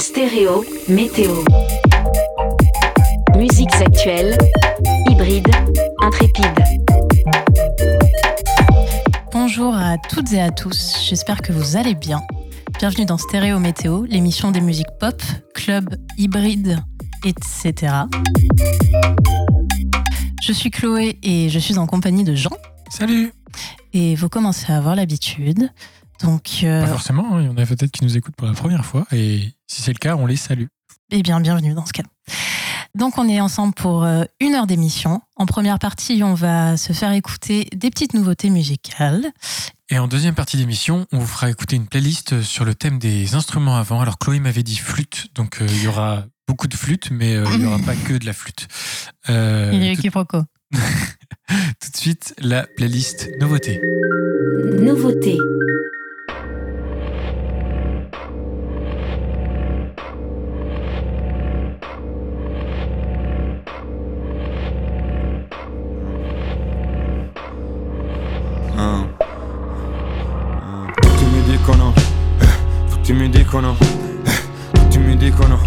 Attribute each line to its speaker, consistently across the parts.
Speaker 1: Stéréo, météo. Musiques actuelles, hybrides, intrépides.
Speaker 2: Bonjour à toutes et à tous, j'espère que vous allez bien. Bienvenue dans Stéréo Météo, l'émission des musiques pop, club, hybride, etc. Je suis Chloé et je suis en compagnie de Jean.
Speaker 3: Salut
Speaker 2: Et vous commencez à avoir l'habitude. Donc, euh,
Speaker 3: Pas forcément, hein, il y en a peut-être qui nous écoutent pour la première fois, et si c'est le cas, on les salue.
Speaker 2: eh bien, bienvenue dans ce cas. Donc, on est ensemble pour euh, une heure d'émission. En première partie, on va se faire écouter des petites nouveautés musicales.
Speaker 3: Et en deuxième partie d'émission, on vous fera écouter une playlist sur le thème des instruments avant. Alors Chloé m'avait dit flûte, donc euh, il y aura beaucoup de flûte, mais euh, il n'y aura pas que de la flûte. Euh,
Speaker 2: Il y a
Speaker 3: tout,
Speaker 2: quiproquo.
Speaker 3: tout de suite, la playlist nouveauté.
Speaker 1: Nouveauté.
Speaker 4: Dicono, eh, tutti mi dicono,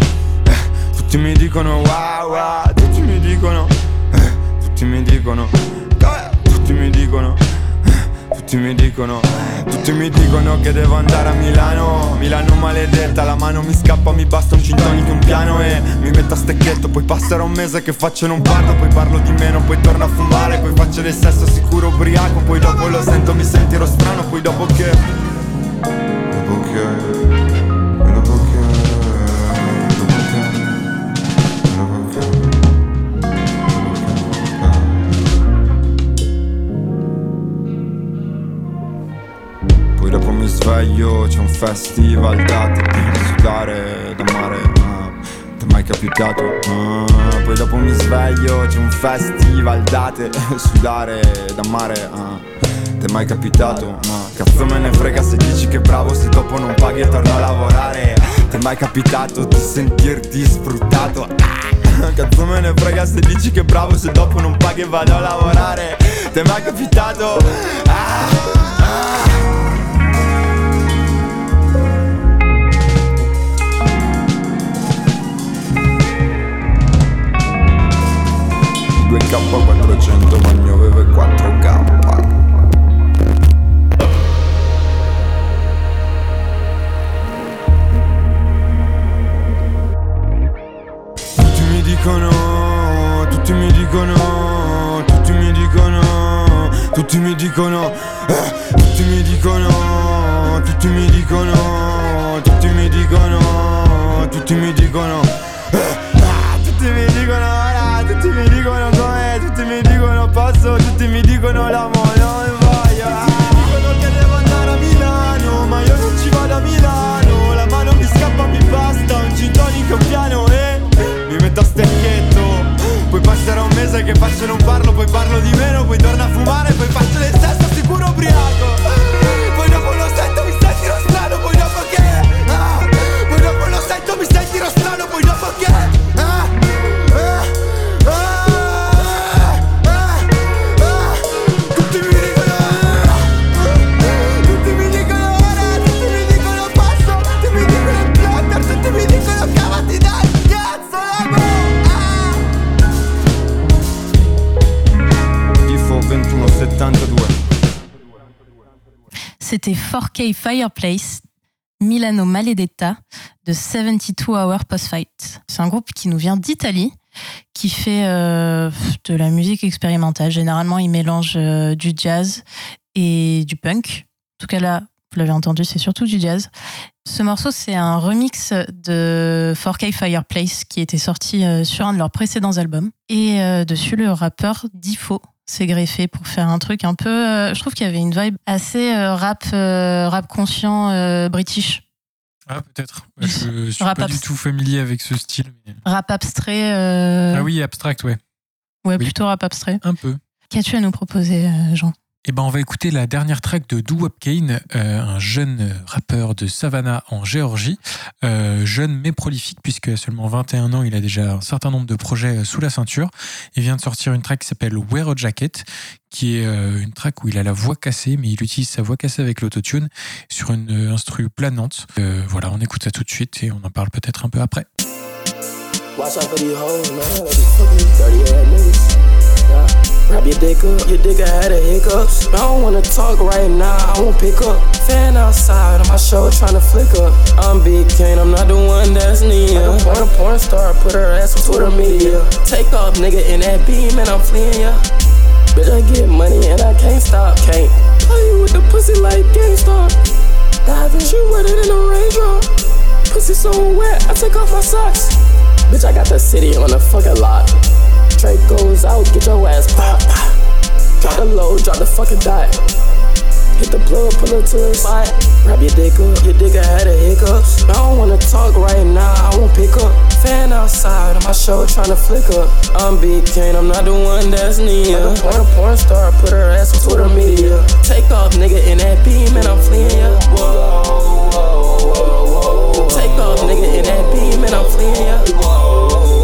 Speaker 4: eh, tutti mi dicono wow wow, tutti mi dicono, eh, tutti mi dicono, eh, tutti mi dicono, eh, tutti mi dicono, tutti mi dicono che devo andare a Milano, Milano maledetta, la mano mi scappa, mi basta un cintonico un piano e mi metto a stecchetto, poi passerà un mese che faccio non parlo, poi parlo di meno, poi torno a fumare, poi faccio del sesso sicuro ubriaco, poi dopo lo sento, mi sentirò strano, poi dopo che... festival date di sudare da mare. ah, T'è mai capitato? Ah, poi dopo mi sveglio, c'è un festival date sudare da mare. ah, T'è mai capitato? Ma cazzo me ne frega se dici che bravo se dopo non paghi e torno a lavorare. T'è mai capitato di sentirti sfruttato? Ah, Cazzo me ne frega se dici che bravo se dopo non paghi e vado a lavorare. T'è mai capitato? Ah, ah. Due K400 ma ne avevo 4K Tutti mi dicono, tutti mi dicono, tutti mi dicono, tutti mi dicono, eh, tutti mi dicono, tutti mi dicono, tutti mi dicono, tutti mi dicono, eh, ah, tutti mi dicono, tutti mi dicono posso, tutti mi dicono l'amo, non voglio, ah, dicono che devo andare a Milano, ma io non ci vado a Milano, la mano mi scappa, mi basta, un gin tonic e un piano e mi metto a stecchetto, poi passerà un mese che faccio e non parlo, poi parlo di meno, poi torno a fumare, poi faccio del sesso sicuro ubriaco,
Speaker 2: C'était 4K Fireplace, Milano Maledetta de 72 Hour Post Fight. C'est un groupe qui nous vient d'Italie, qui fait euh, de la musique expérimentale. Généralement, il mélange euh, du jazz et du punk. En tout cas, là, vous l'avez entendu, c'est surtout du jazz. Ce morceau, c'est un remix de 4K Fireplace qui était sorti euh, sur un de leurs précédents albums. Et euh, dessus, le rappeur Difo s'est greffé pour faire un truc un peu. euh, je trouve qu'il y avait une vibe assez euh, rap, euh, rap conscient british.
Speaker 3: Ah, peut-être. Je, je suis
Speaker 2: Rap
Speaker 3: pas du tout familier avec ce style. mais-
Speaker 2: Rap abstrait.
Speaker 3: Ah oui, abstract, ouais.
Speaker 2: Ouais,
Speaker 3: oui.
Speaker 2: plutôt rap abstrait.
Speaker 3: Un peu.
Speaker 2: Qu'as-tu à nous proposer, Jean?
Speaker 3: Eh ben, on va écouter la dernière track de Doo Wop Kane, euh, un jeune rappeur de Savannah en Géorgie, euh, jeune mais prolifique puisque à seulement 21 ans, il a déjà un certain nombre de projets sous la ceinture. Il vient de sortir une track qui s'appelle Wear a Jacket, qui est euh, une track où il a la voix cassée, mais il utilise sa voix cassée avec l'autotune sur une euh, instru planante. Euh, voilà, on écoute ça tout de suite et on en parle peut-être un peu après.
Speaker 5: Watch. Wrap your dick up, your dick had a hiccups. I don't wanna talk right now, I won't pick up. Fan outside on my show trying to flick up. I'm Big Kane, I'm not the one that's near. Like a porn, a porn star, put her ass on Twitter media. Take off, nigga, in that beam, and I'm fleeing ya. Bitch, I get money and I can't stop. Can't play with the pussy like GameStop. Diving, she wetter than a raindrop. Pussy so wet, I take off my socks. Bitch, I got the city on the fucking lock. Drake goes out, get your ass pop. Drop the low, drop the fucking dot. Hit the plug, pull up to the spot. Wrap your dick up, your dick had a hiccups. I don't wanna talk right now, I won't pick up. Fan outside on my show tryna flick up. I'm Big Kane, I'm not the one that's near. Like a porn, a porn star, put her ass on Twitter media. Take off, nigga, in that beam, and I'm fleeing ya. Whoa, whoa, whoa, whoa. Take off, nigga, in that beam, and I'm fleeing ya. Take,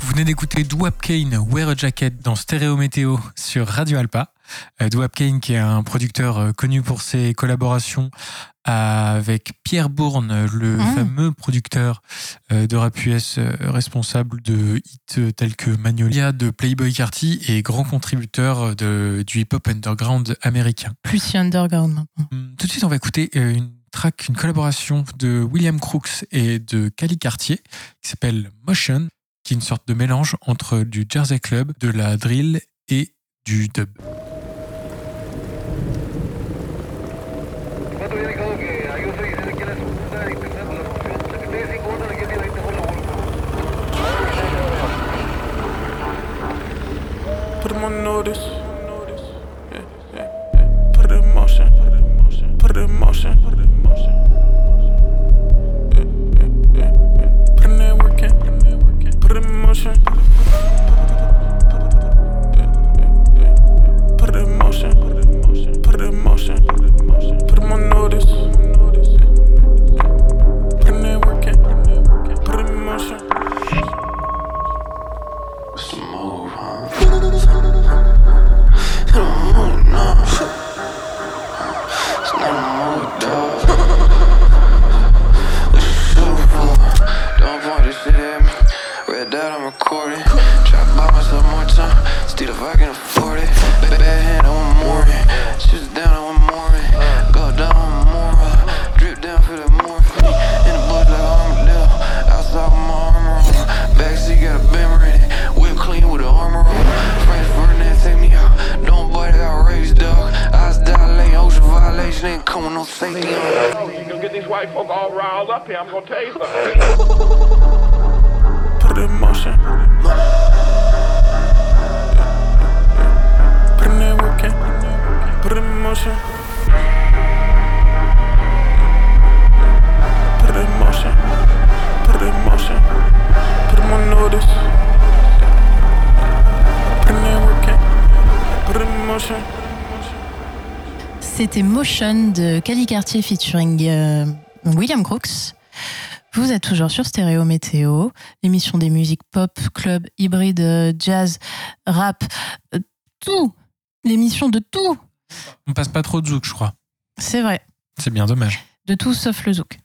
Speaker 3: Vous venez d'écouter Dwap Kane, Wear a Jacket dans Stéréo Météo sur Radio Alpa. Euh, Dwap Kane qui est un producteur euh, connu pour ses collaborations avec Pierre Bourne, le
Speaker 2: Mm.
Speaker 3: fameux producteur euh, de rap US responsable de hits tels que Magnolia de Playboy Carty et grand contributeur de, du hip-hop underground américain.
Speaker 2: Plus si underground maintenant.
Speaker 3: Hum, Tout de suite, on va écouter une track, une collaboration de William Crooks et de Cali Cartier qui s'appelle Motion, qui est une sorte de mélange entre du Jersey Club, de la drill et du dub.
Speaker 6: motion, put it in motion, put it in motion, put it in motion. Eh, eh, eh, put it in motion.
Speaker 2: Featuring euh, William Crooks. Vous êtes toujours sur Stéréo Météo, l'émission des musiques pop, club, hybride, jazz, rap, euh, tout. L'émission de tout.
Speaker 3: On passe pas trop de zouk, je crois.
Speaker 2: C'est vrai.
Speaker 3: C'est bien dommage.
Speaker 2: De tout sauf le zouk.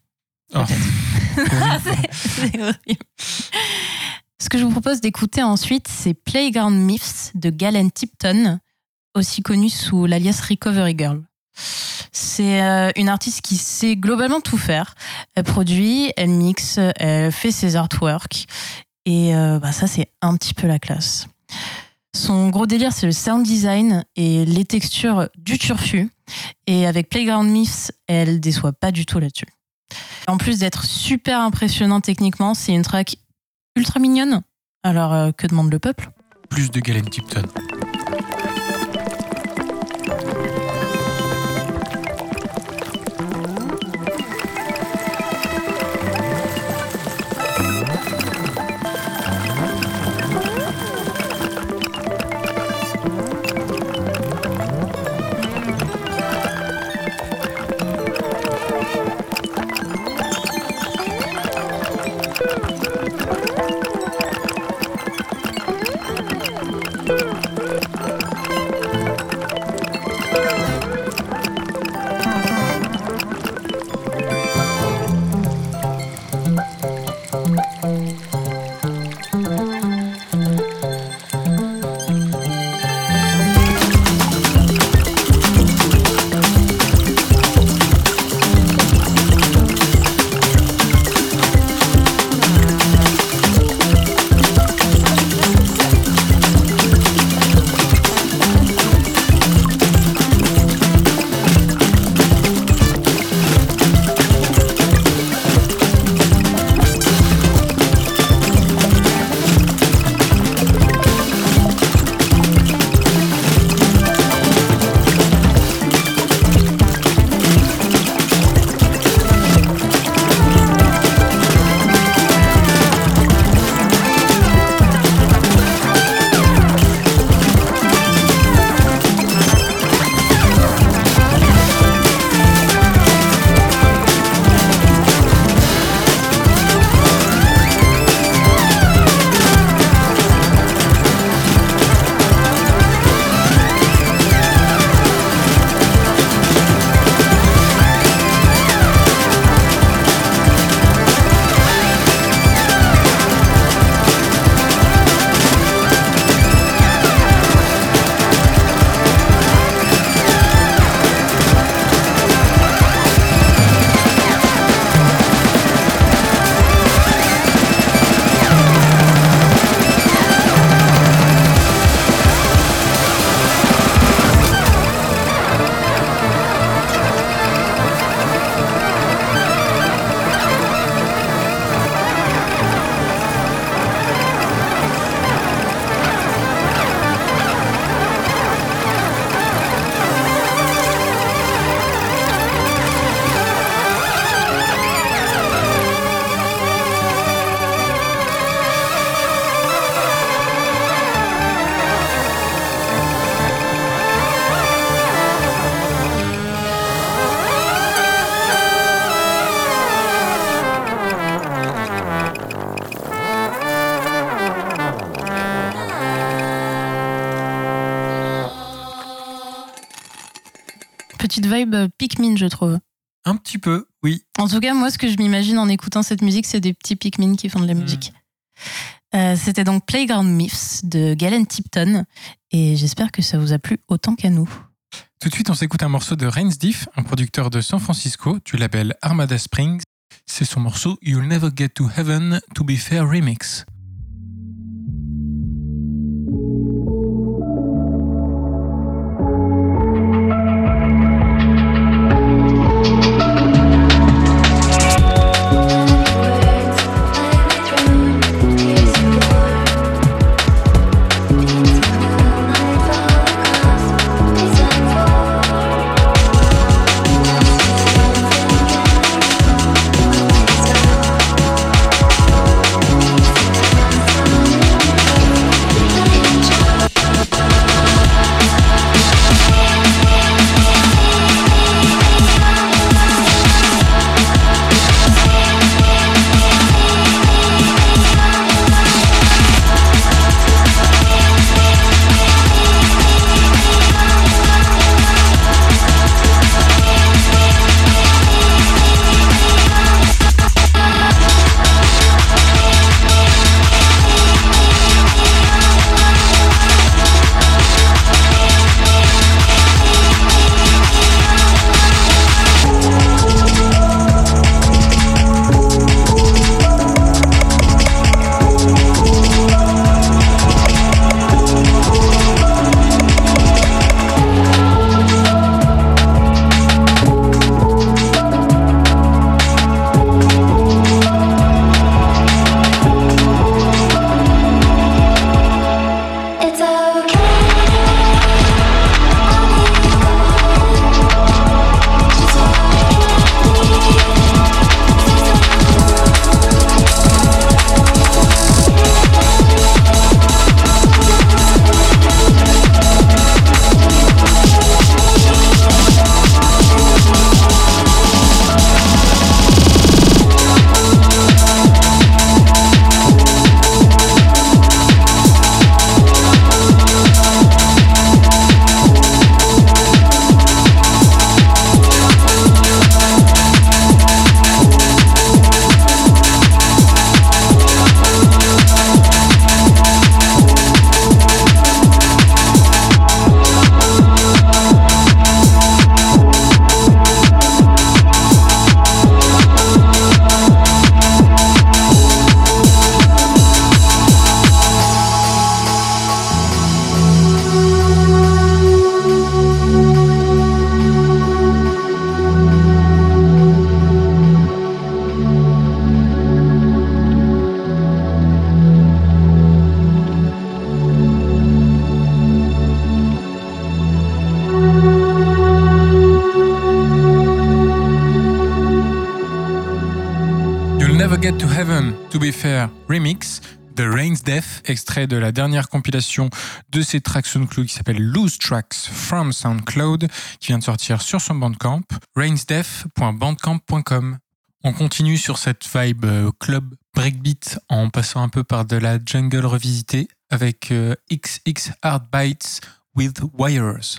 Speaker 3: Oh.
Speaker 2: C'est- horrible. Ce que je vous propose d'écouter ensuite, c'est Playground Myths de Galen Tipton, aussi connue sous l'alias Recovery Girl. C'est euh, une artiste qui sait globalement tout faire. Elle produit, elle mixe, elle fait ses artworks. Et euh, bah, ça, c'est un petit peu la classe. Son gros délire, c'est le sound design et les textures du turfu. Et avec Playground Myths, elle déçoit pas du tout là-dessus. En plus d'être super impressionnant techniquement, c'est une track ultra mignonne. Alors, euh, que demande le peuple?
Speaker 3: Plus de Galen Tipton.
Speaker 2: Petite vibe euh, Pikmin, je trouve.
Speaker 3: Un petit peu, oui.
Speaker 2: En tout cas, moi, ce que je m'imagine en écoutant cette musique, c'est des petits Pikmin qui font de la musique. Euh, C'était donc Playground Myths de Galen Tipton. Et j'espère que ça vous a plu autant qu'à nous.
Speaker 3: Tout de suite, on s'écoute un morceau de Reigns Diff, un producteur de San Francisco du label Armada Springs. C'est son morceau You'll Never Get to Heaven to Be Fair Remix. De la dernière compilation de ses tracks SoundCloud qui s'appelle Loose Tracks from SoundCloud, qui vient de sortir sur son Bandcamp, rainsdeath.bandcamp.com. On continue sur cette vibe euh, club breakbeat en passant un peu par de la jungle revisitée avec euh, XX Hard Bites with Wires.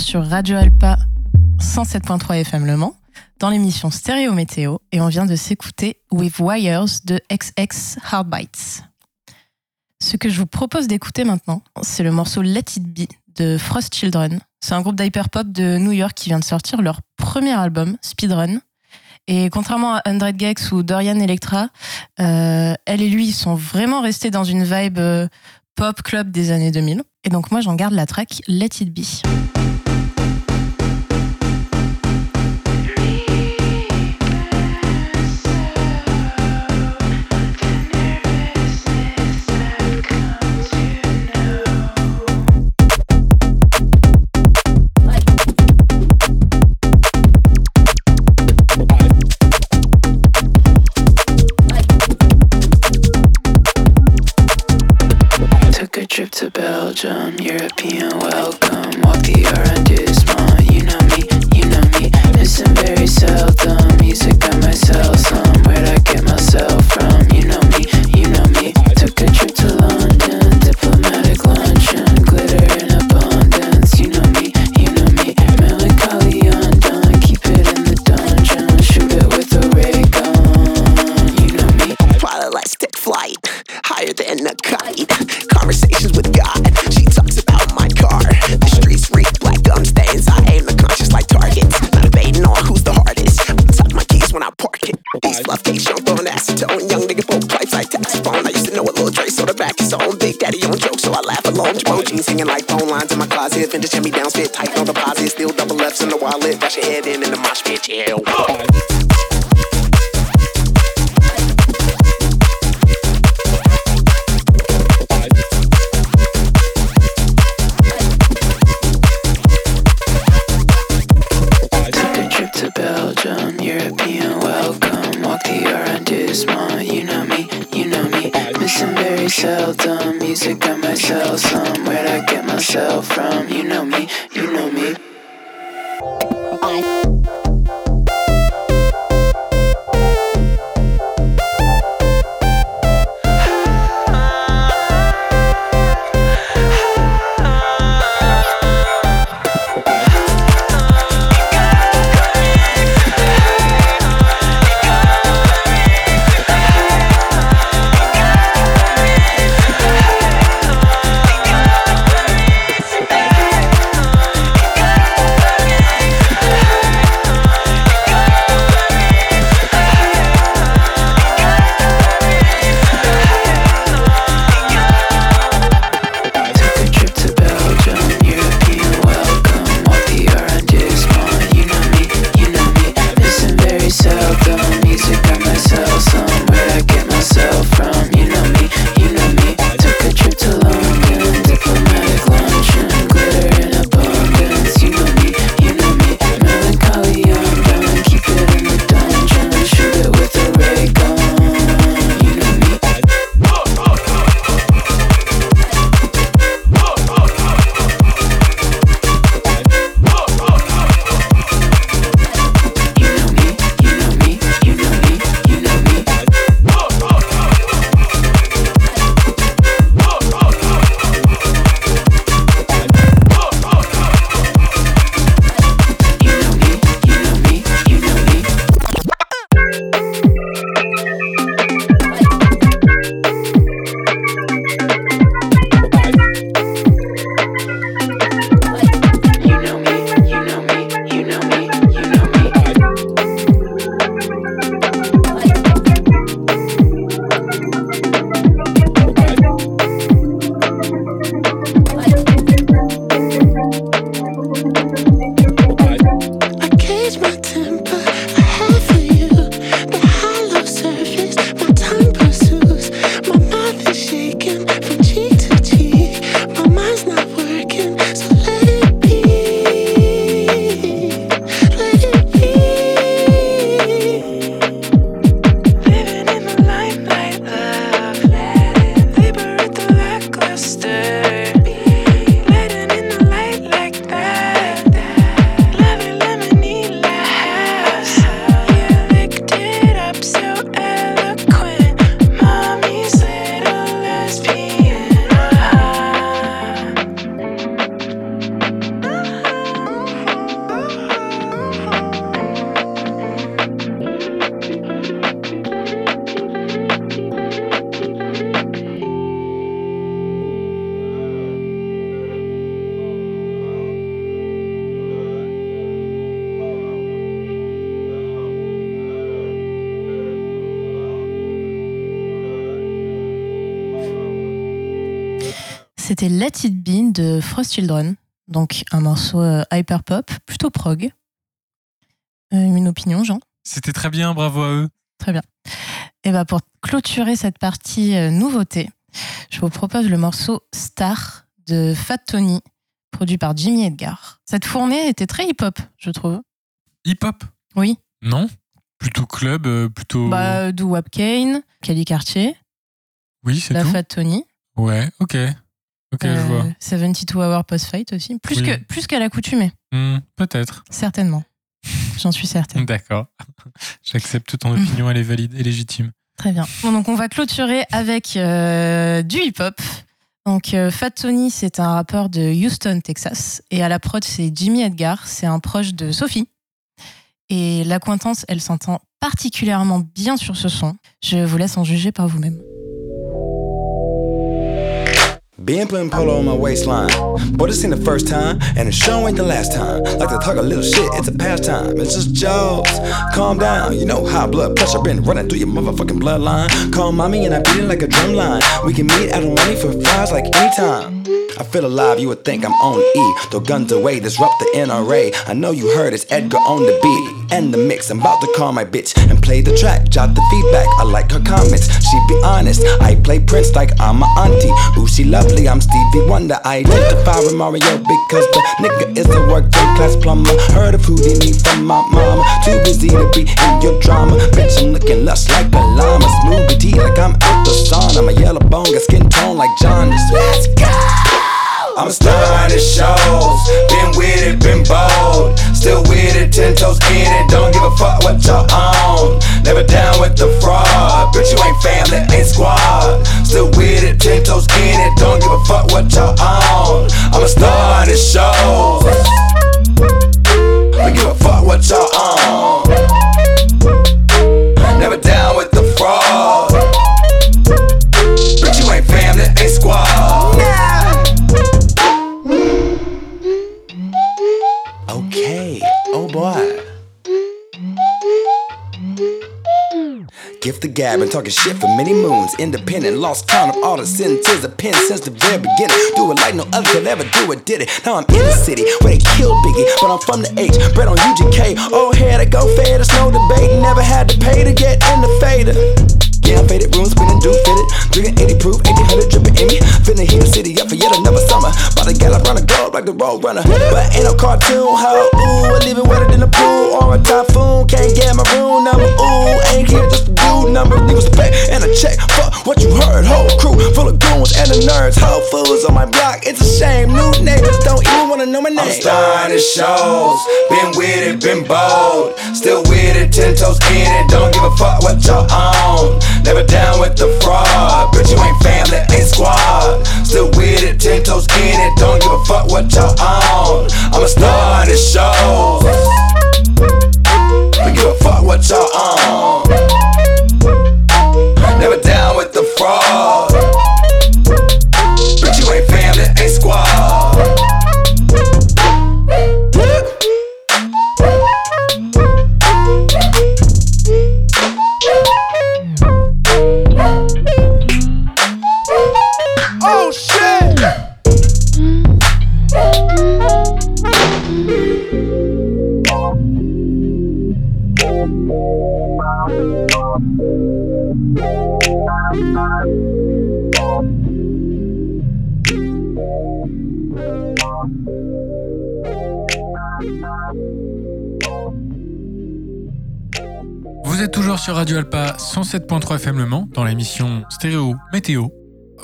Speaker 2: Sur Radio Alpa 107.3 FM Le Mans dans l'émission Stéréo Météo et on vient de s'écouter With Wires de XX Hardbites. Ce que je vous propose d'écouter maintenant, c'est le morceau Let It Be de Frost Children. C'est un groupe d'hyperpop de New York qui vient de sortir leur premier album, Speedrun. Et contrairement à 100 Gex ou Dorian Electra, euh, elle et lui sont vraiment restés dans une vibe euh, pop club des années 2000. Et donc moi j'en garde la track Let It Be.
Speaker 7: Belgium, European welcome. Walk the arrondissement, you know me, you know me. Listen very seldom,
Speaker 8: jeans hanging like phone lines in my closet. Vintage hand me downs fit tight on deposit. Still double lefts in the wallet. Dash your head in in the mosh pit. Yeah.
Speaker 2: Let It Be de Frost Children. Donc un morceau euh, hyper pop, plutôt prog. Euh, une opinion, Jean?
Speaker 3: C'était très bien, bravo à eux.
Speaker 2: Très bien. Et bah pour clôturer cette partie euh, nouveauté, je vous propose le morceau Star de Fat Tony, produit par Jimmy Edgar. Cette fournée était très hip-hop, je trouve.
Speaker 3: Hip-hop?
Speaker 2: Oui.
Speaker 3: Non? Plutôt club, euh, plutôt.
Speaker 2: Bah, Do Wap Kane, Kelly Cartier,
Speaker 3: oui, c'est
Speaker 2: la
Speaker 3: tout.
Speaker 2: Fat Tony.
Speaker 3: Ouais, ok. Ok, je
Speaker 2: euh,
Speaker 3: vois.
Speaker 2: 72 Hour Post Fight aussi. Plus
Speaker 3: Oui.
Speaker 2: que plus qu'à l'accoutumée,
Speaker 3: Hmm, Peut-être.
Speaker 2: certainement. J'en suis certaine.
Speaker 3: D'accord. J'accepte ton opinion, elle est valide et légitime.
Speaker 2: Très bien. Bon, donc on va clôturer avec euh, du hip-hop. Donc euh, Fat Tony, c'est un rappeur de Houston, Texas. Et à la prod, c'est Jimmy Edgar. C'est un proche de Sophie. Et l'acquaintance, elle s'entend particulièrement bien sur ce son. Je vous laisse en juger par vous-même.
Speaker 9: Been putting polo on my waistline. But this ain't the first time, and the show ain't the last time. Like to talk a little shit, it's a pastime. It's just jokes. Calm down, you know high blood pressure been running through your motherfucking bloodline. Call mommy and I beat it like a drum line. We can meet out a money for fries like anytime. I feel alive, you would think I'm on E. Throw guns away, disrupt the NRA. I know you heard it's Edgar on the beat. And the mix, I'm about to call my bitch and play the track. Jot the feedback, I like her comments. She be honest, I play Prince like I'm a auntie. Ooh, she I'm Stevie Wonder. I identify with Mario because the nigga is a working class plumber. Heard of Houdini from my mama. Too busy to be in your drama. Bitch, I'm looking lush like a llama. Smooth tea like I'm out the sun. I'm a yellow bone, got skin tone like Johnny's. Let's go! I'm a star in the shows. It, ten toes in it. Don't give a fuck what y'all own. Never down with the fraud. Bitch, you ain't family, ain't squad. Still with it, ten toes in it. Don't give a fuck what y'all own. I'm a star in the shows. Don't give a fuck what y'all own. Gab and talking shit for many moons. Independent, lost count of all the sentences of pen since the very beginning. Do it like no other could ever do it, did it. Now I'm in the city where they kill Biggie, but I'm from the H, bred on UGK. Old head, I go fade, there's no debate. Never had to pay to get in the fader. I'm faded, room spinning, do fitted. Drinking 80 proof, 1800 dripping in me. Finna heat the city up for yet another summer. About to gallop round the globe like the road runner. But ain't no cartoon, how ooh, I leave it wetter than a pool or a typhoon. Can't get my room number, ooh, ain't here just to do numbers. Need respect and a check. Fuck what you heard, whole crew full of goons and the nerds. Whole fools on my block, it's a shame. New neighbors don't even wanna know my name. I'm starring the shows, been with it, been bold. Still with it, ten toes in it. Don't give a fuck what y'all own. Never down with the fraud. Bitch, you ain't family, ain't squad. Still with it, ten toes in it. Don't give a fuck what y'all own. I'm a star in the shows. Don't give a fuck what y'all own. Never down with the fraud.
Speaker 3: 107.3 FM Le Mans dans l'émission Stéréo Météo.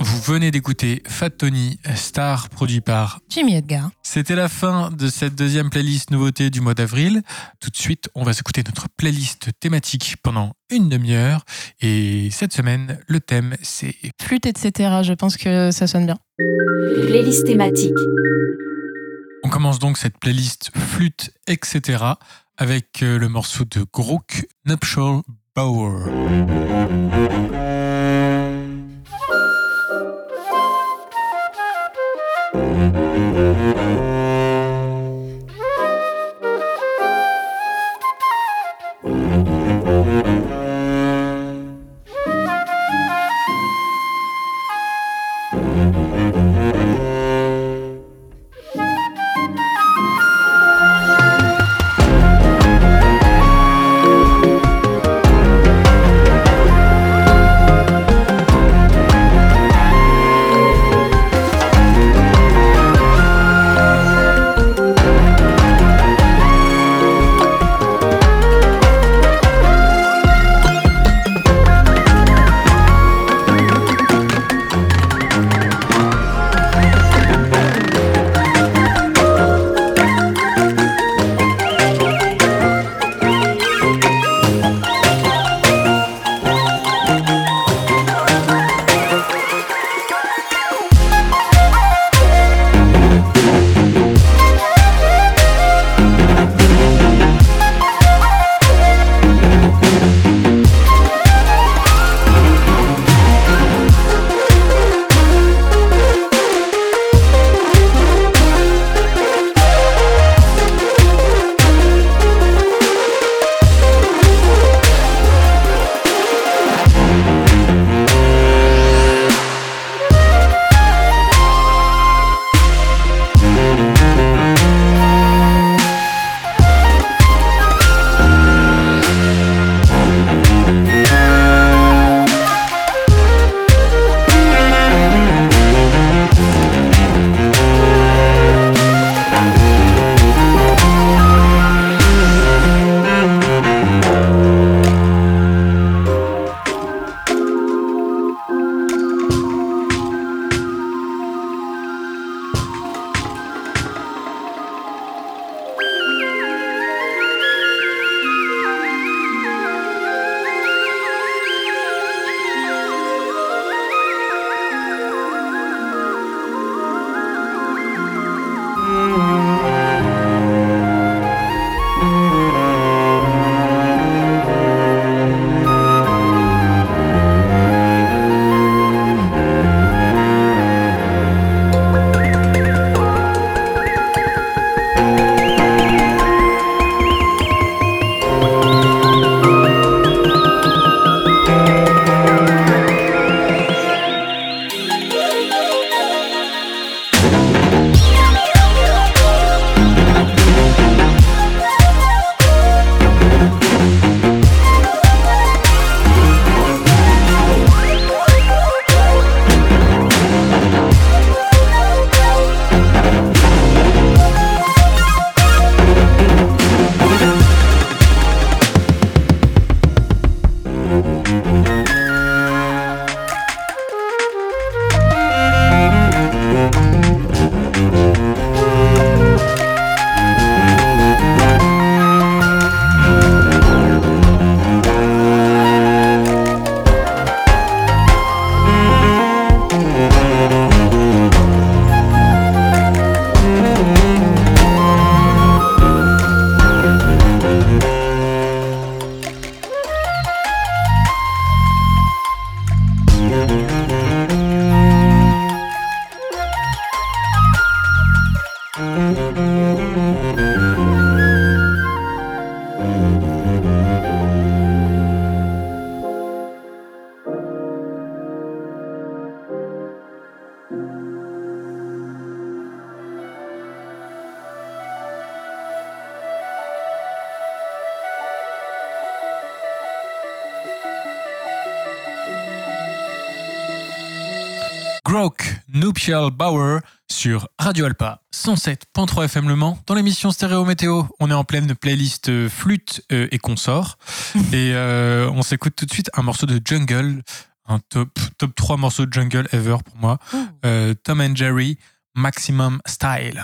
Speaker 3: Vous venez d'écouter Fat Tony, star produit par.
Speaker 2: Jimmy Edgar.
Speaker 3: C'était la fin de cette deuxième playlist nouveauté du mois d'avril. Tout de suite, on va s'écouter notre playlist thématique pendant une demi-heure. Et cette semaine, le thème, c'est
Speaker 2: Flûte, etc. Je pense que ça sonne bien.
Speaker 1: Playlist thématique.
Speaker 3: On commence donc cette playlist flûte, etc. avec euh, le morceau de Grook Nuptial Bower. Broke Nuptial Bower sur Radio Alpa 107.3 FM Le Mans. Dans l'émission Stéréo Météo, on est en pleine playlist euh, flûte euh, et consort. et euh, on s'écoute tout de suite un morceau de Jungle, un top, top 3 morceaux de Jungle ever pour moi. Euh, Tom and Jerry, Maximum Style.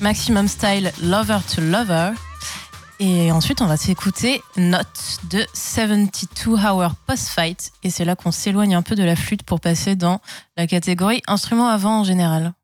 Speaker 2: Maximum Style, Lover to Lover. Et ensuite, on va s'écouter Note de 72 Hour Post Fight. Et c'est là qu'on s'éloigne un peu de la flûte pour passer dans la catégorie instrument avant en général.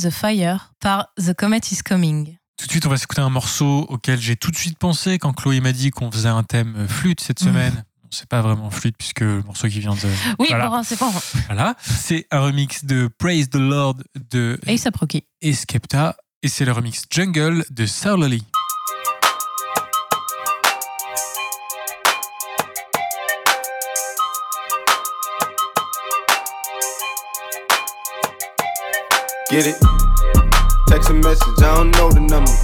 Speaker 2: The Fire par The Comet is Coming.
Speaker 3: Tout de suite, on va s'écouter un morceau auquel j'ai tout de suite pensé quand Chloé m'a dit qu'on faisait un thème flûte cette
Speaker 2: Mhm.
Speaker 3: semaine. C'est pas vraiment flûte puisque le morceau qui vient de.
Speaker 2: Oui,
Speaker 3: Voilà.
Speaker 2: c'est bon.
Speaker 3: Voilà, c'est un remix de Praise the Lord de
Speaker 2: A$AP Rocky.
Speaker 3: et Skepta et c'est le remix Jungle de Surly.
Speaker 10: Get it? Text a message, I don't know the number.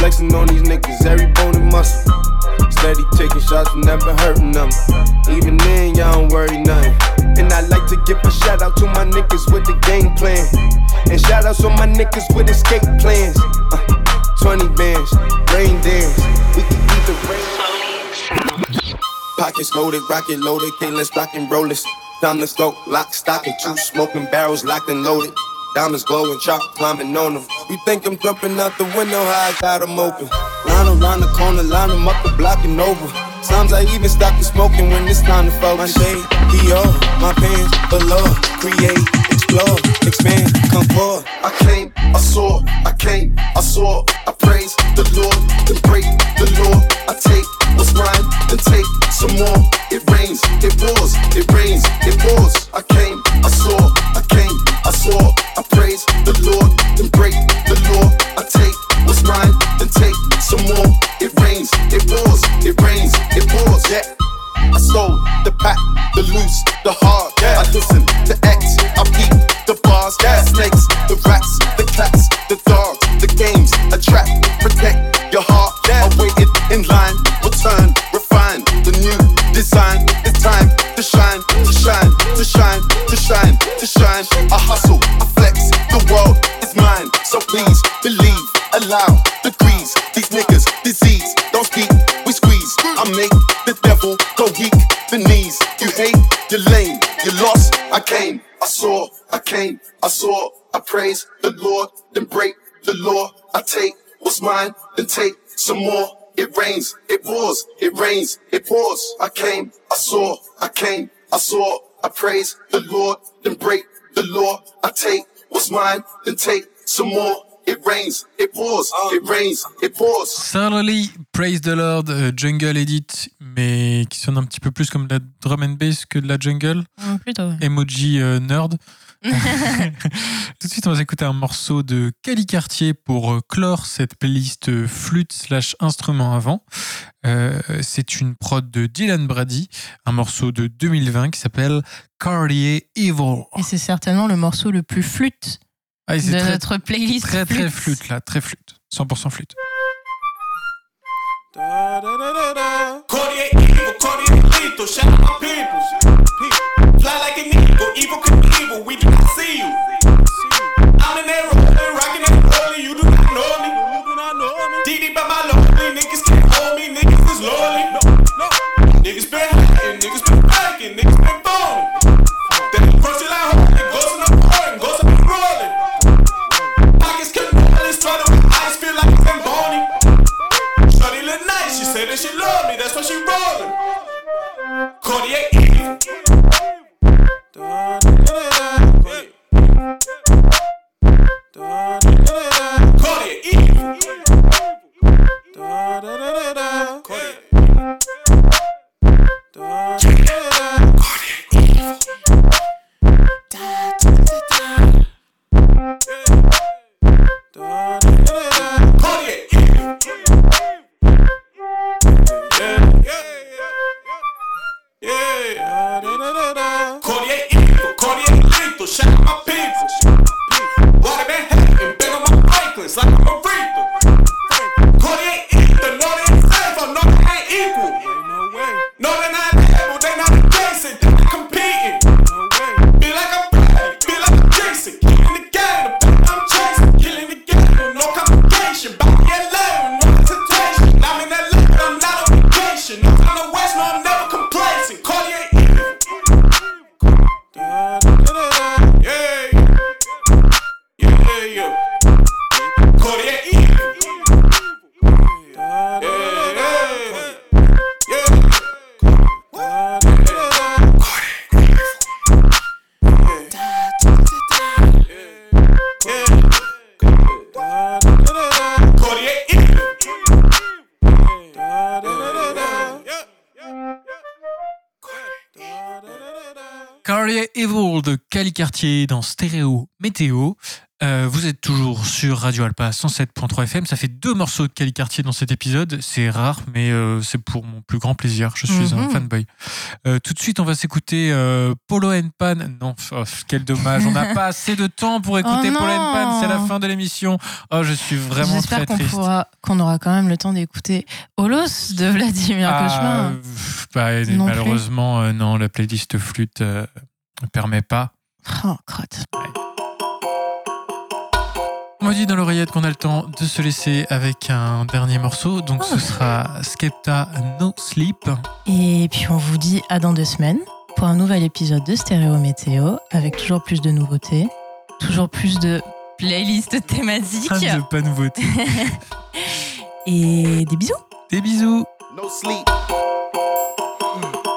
Speaker 10: Flexing on these niggas, every bone and muscle. Steady taking shots, never hurting them. Even then, y'all don't worry nothing. And I like to give a shout out to my niggas with the game plan. And shout outs on my niggas with escape plans. Uh, 20 bands, rain dance. We can keep the rain. Pockets loaded, rocket loaded, okay, let's rock and roll this. Time to go, lock, stock, and two smoking barrels locked and loaded.
Speaker 11: Diamonds glowing, chop climbing on them. We think I'm jumping out the window, how I got 'em open. Line around the corner, line 'em up and over. Sometimes I even stop the smoking when it's time to focus. My shade, Dior, my pants below. Create, explore, expand, come forward. I came, I saw, I came, I saw. I praise the Lord, then break the law. I take what's mine, then take some more. It rains, it pours, it rains, it pours. I came, I saw, I came, I saw. Praise the Lord, then break the law. I take what's mine, then take some more. It rains, it pours, it rains, it pours. Yeah. I sold the pack, the loose, the hard. I listen to X, I beat the bars, the snakes, the rats, the cats, the dogs, the games, attract, protect your heart. I waited in line, return, refine the new design. It's time to shine, to shine, to shine, to shine, to shine. I hustle, So please believe, allow degrees. These niggas, disease, don't speak, we squeeze. I make the devil go weak, the knees. You hate, you're lame, you lost. I came, I saw, I came, I saw. I praise the Lord, then break the law. I take what's mine, then take some more. It rains, it pours, it rains, it pours. I came, I saw, I came, I saw. I praise the Lord, then break the law. I take what's mine, then take some more. It rains, it pours, it rains, it pours.
Speaker 3: Thoroughly Praise the Lord, euh, Jungle Edit, mais qui sonne un petit peu plus comme de la drum and bass que de la jungle.
Speaker 2: Mm, plutôt, ouais.
Speaker 3: Emoji euh, nerd. Tout de suite, on va écouter un morceau de Cali Cartier pour euh, clore cette playlist flûte slash instrument avant. Euh, c'est une prod de Dylan Brady, un morceau de 2020 qui s'appelle Cartier Evil.
Speaker 2: Et c'est certainement le morceau le plus flûte
Speaker 3: Ah,
Speaker 2: de
Speaker 3: très,
Speaker 2: notre playlist.
Speaker 3: très, très
Speaker 2: flûte.
Speaker 3: flûte là, très flûte. 100% flûte.
Speaker 12: Cartier evil, Cartier lethal, shout out my people. Fly like an eagle, evil could be evil, we do not see you. That's why she rollin'. Cartier evil. Cartier evil. Cartier
Speaker 3: Cali Cartier dans Stéréo Météo. Euh, vous êtes toujours sur Radio Alpa 107.3 FM. Ça fait deux morceaux de Cali Cartier dans cet épisode. C'est rare, mais euh, c'est pour mon plus grand plaisir. Je suis un
Speaker 2: Mhm.
Speaker 3: fanboy. Euh, tout de suite, on va s'écouter Polo and Pan. Non, oh, quel dommage. On n'a pas assez de temps pour écouter
Speaker 2: Oh
Speaker 3: Polo and Pan. C'est la fin de l'émission. Oh, je suis vraiment
Speaker 2: J'espère
Speaker 3: très
Speaker 2: qu'on
Speaker 3: triste.
Speaker 2: pourra, qu'on aura quand même le temps d'écouter Holos de Vladimir
Speaker 3: Ah,
Speaker 2: Cauchemar.
Speaker 3: bah,
Speaker 2: Non
Speaker 3: malheureusement, non, la playlist flûte ne permet pas.
Speaker 2: Oh, crotte.
Speaker 3: On m'a dit dans l'oreillette qu'on a le temps de se laisser avec un dernier morceau, donc
Speaker 2: Oh.
Speaker 3: ce sera Skepta No Sleep.
Speaker 2: Et puis on vous dit à dans deux semaines pour un nouvel épisode de Stéréo Météo avec toujours plus de nouveautés toujours plus de playlists thématiques.
Speaker 3: Un de pas nouveauté.
Speaker 2: Et des bisous.
Speaker 3: Des bisous.
Speaker 11: No sleep.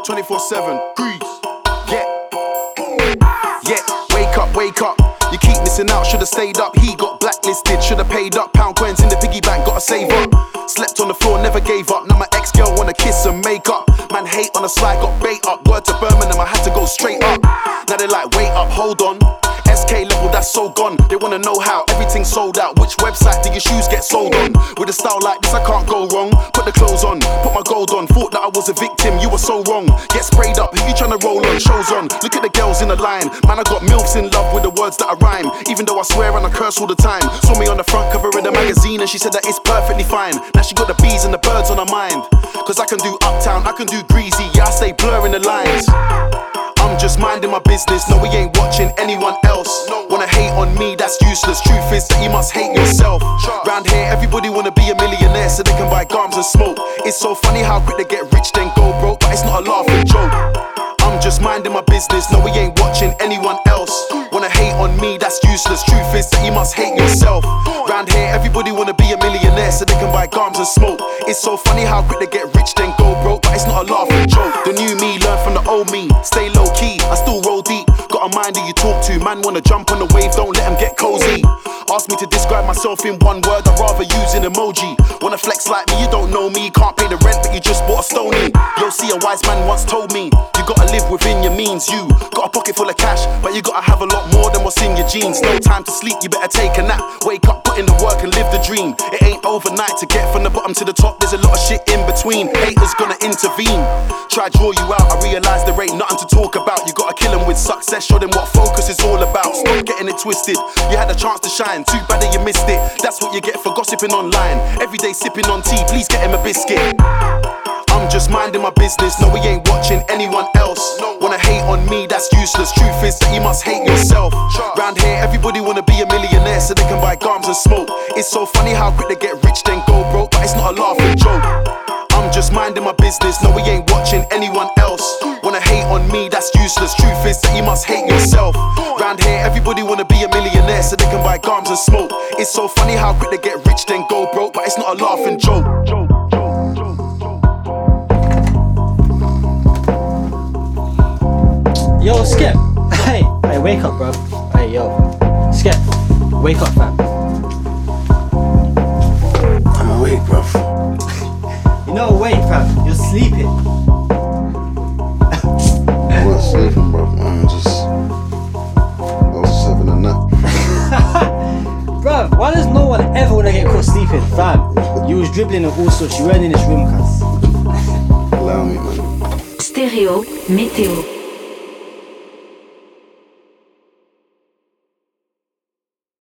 Speaker 11: 24 Wake up. You keep missing out, should've stayed up. He got blacklisted, should've paid up. Pound coins in the piggy bank, gotta save up. Slept on the floor, never gave up. Now my ex girl wanna kiss and make up. Man hate on the slide, got bait up. Word to Birmingham, I had to go straight up. Now they like, wait up, hold on. SK level, that's so gone. They wanna know how everything's sold out. Which website do your shoes get sold on? With a style like this, I can't go wrong. Put the clothes on, put my gold on. Thought that I was a victim, you were so wrong. Get sprayed up, who you tryna roll on? Shows on. Look at the girls in the line. Man, I got milfs in love with the words that I rhyme. Even though I swear and I curse all the time. Saw me on the front cover of the magazine and she said that it's perfectly fine. Now she got the bees and the birds on her mind. Cause I can do uptown, I can do greasy. Yeah, I stay blurring the lines. I'm just minding my business. No, we ain't watching anyone else. Wanna hate on me, that's useless. Truth is that you must hate yourself. Round here, everybody wanna be a millionaire so they can buy gums and smoke. It's so funny how quick they get rich then go broke, but it's not a laughing joke. I'm just minding my business. No, we ain't watching anyone else. Wanna hate on me, that's useless. Truth is that you must hate yourself. Round here, everybody wanna be a millionaire so they can buy gums and smoke. It's so funny how quick they get rich then go broke, but it's not a laughing joke. The new me learn from the old me. Stay low key, I still roll deep. Got a mind who you talk to. Man wanna jump on the wave, don't let them get cozy. Ask me to describe myself in one word, I'd rather use an emoji. Wanna flex like me, you don't know me. Can't pay the rent, but you just bought a stony. Yo, see, a wise man once told me, you gotta live within your means. You got a pocket full of cash, but you gotta have a lot more than what's in your jeans. No time to sleep, you better take a nap. Wake up, put in the work, and live the dream. It ain't overnight to get from the bottom to the top, there's a lot of shit in between. Haters gonna intervene. Try draw you out, I realize there ain't nothing to talk about. You gotta kill them with success, show them what focus is all about. Stop getting it twisted. You had a chance to shine, too bad that you missed it. That's what you get for gossiping online. Every day sipping on tea, please get him a biscuit. I'm just minding my business. No, we ain't watching anyone else. Wanna hate on me, that's useless. Truth is that you must hate yourself. Round here, everybody wanna be a millionaire so they can buy gums and smoke. It's so funny how quick they get rich then go broke, but it's not a laughing joke. Just minding my business. No, we ain't watching anyone else. Wanna hate on me, that's useless. Truth is that you must hate yourself. Round here, everybody wanna be a millionaire so they can buy gums and smoke. It's so funny how quick they get rich then go broke, but it's not a laughing joke.
Speaker 13: Yo, Skip. Hey, hey, wake up, bro. Hey, yo. Skip, wake up, fam. You're not fam. You're sleeping.
Speaker 14: I wasn't sleeping, bruv. I'm just. I was just having a nap.
Speaker 13: Bruv, why does no one ever wanna get caught sleeping, fam? You was dribbling and all sorts. You weren't in this room, cuz.
Speaker 14: Allow me, man.
Speaker 1: Stéréo, météo.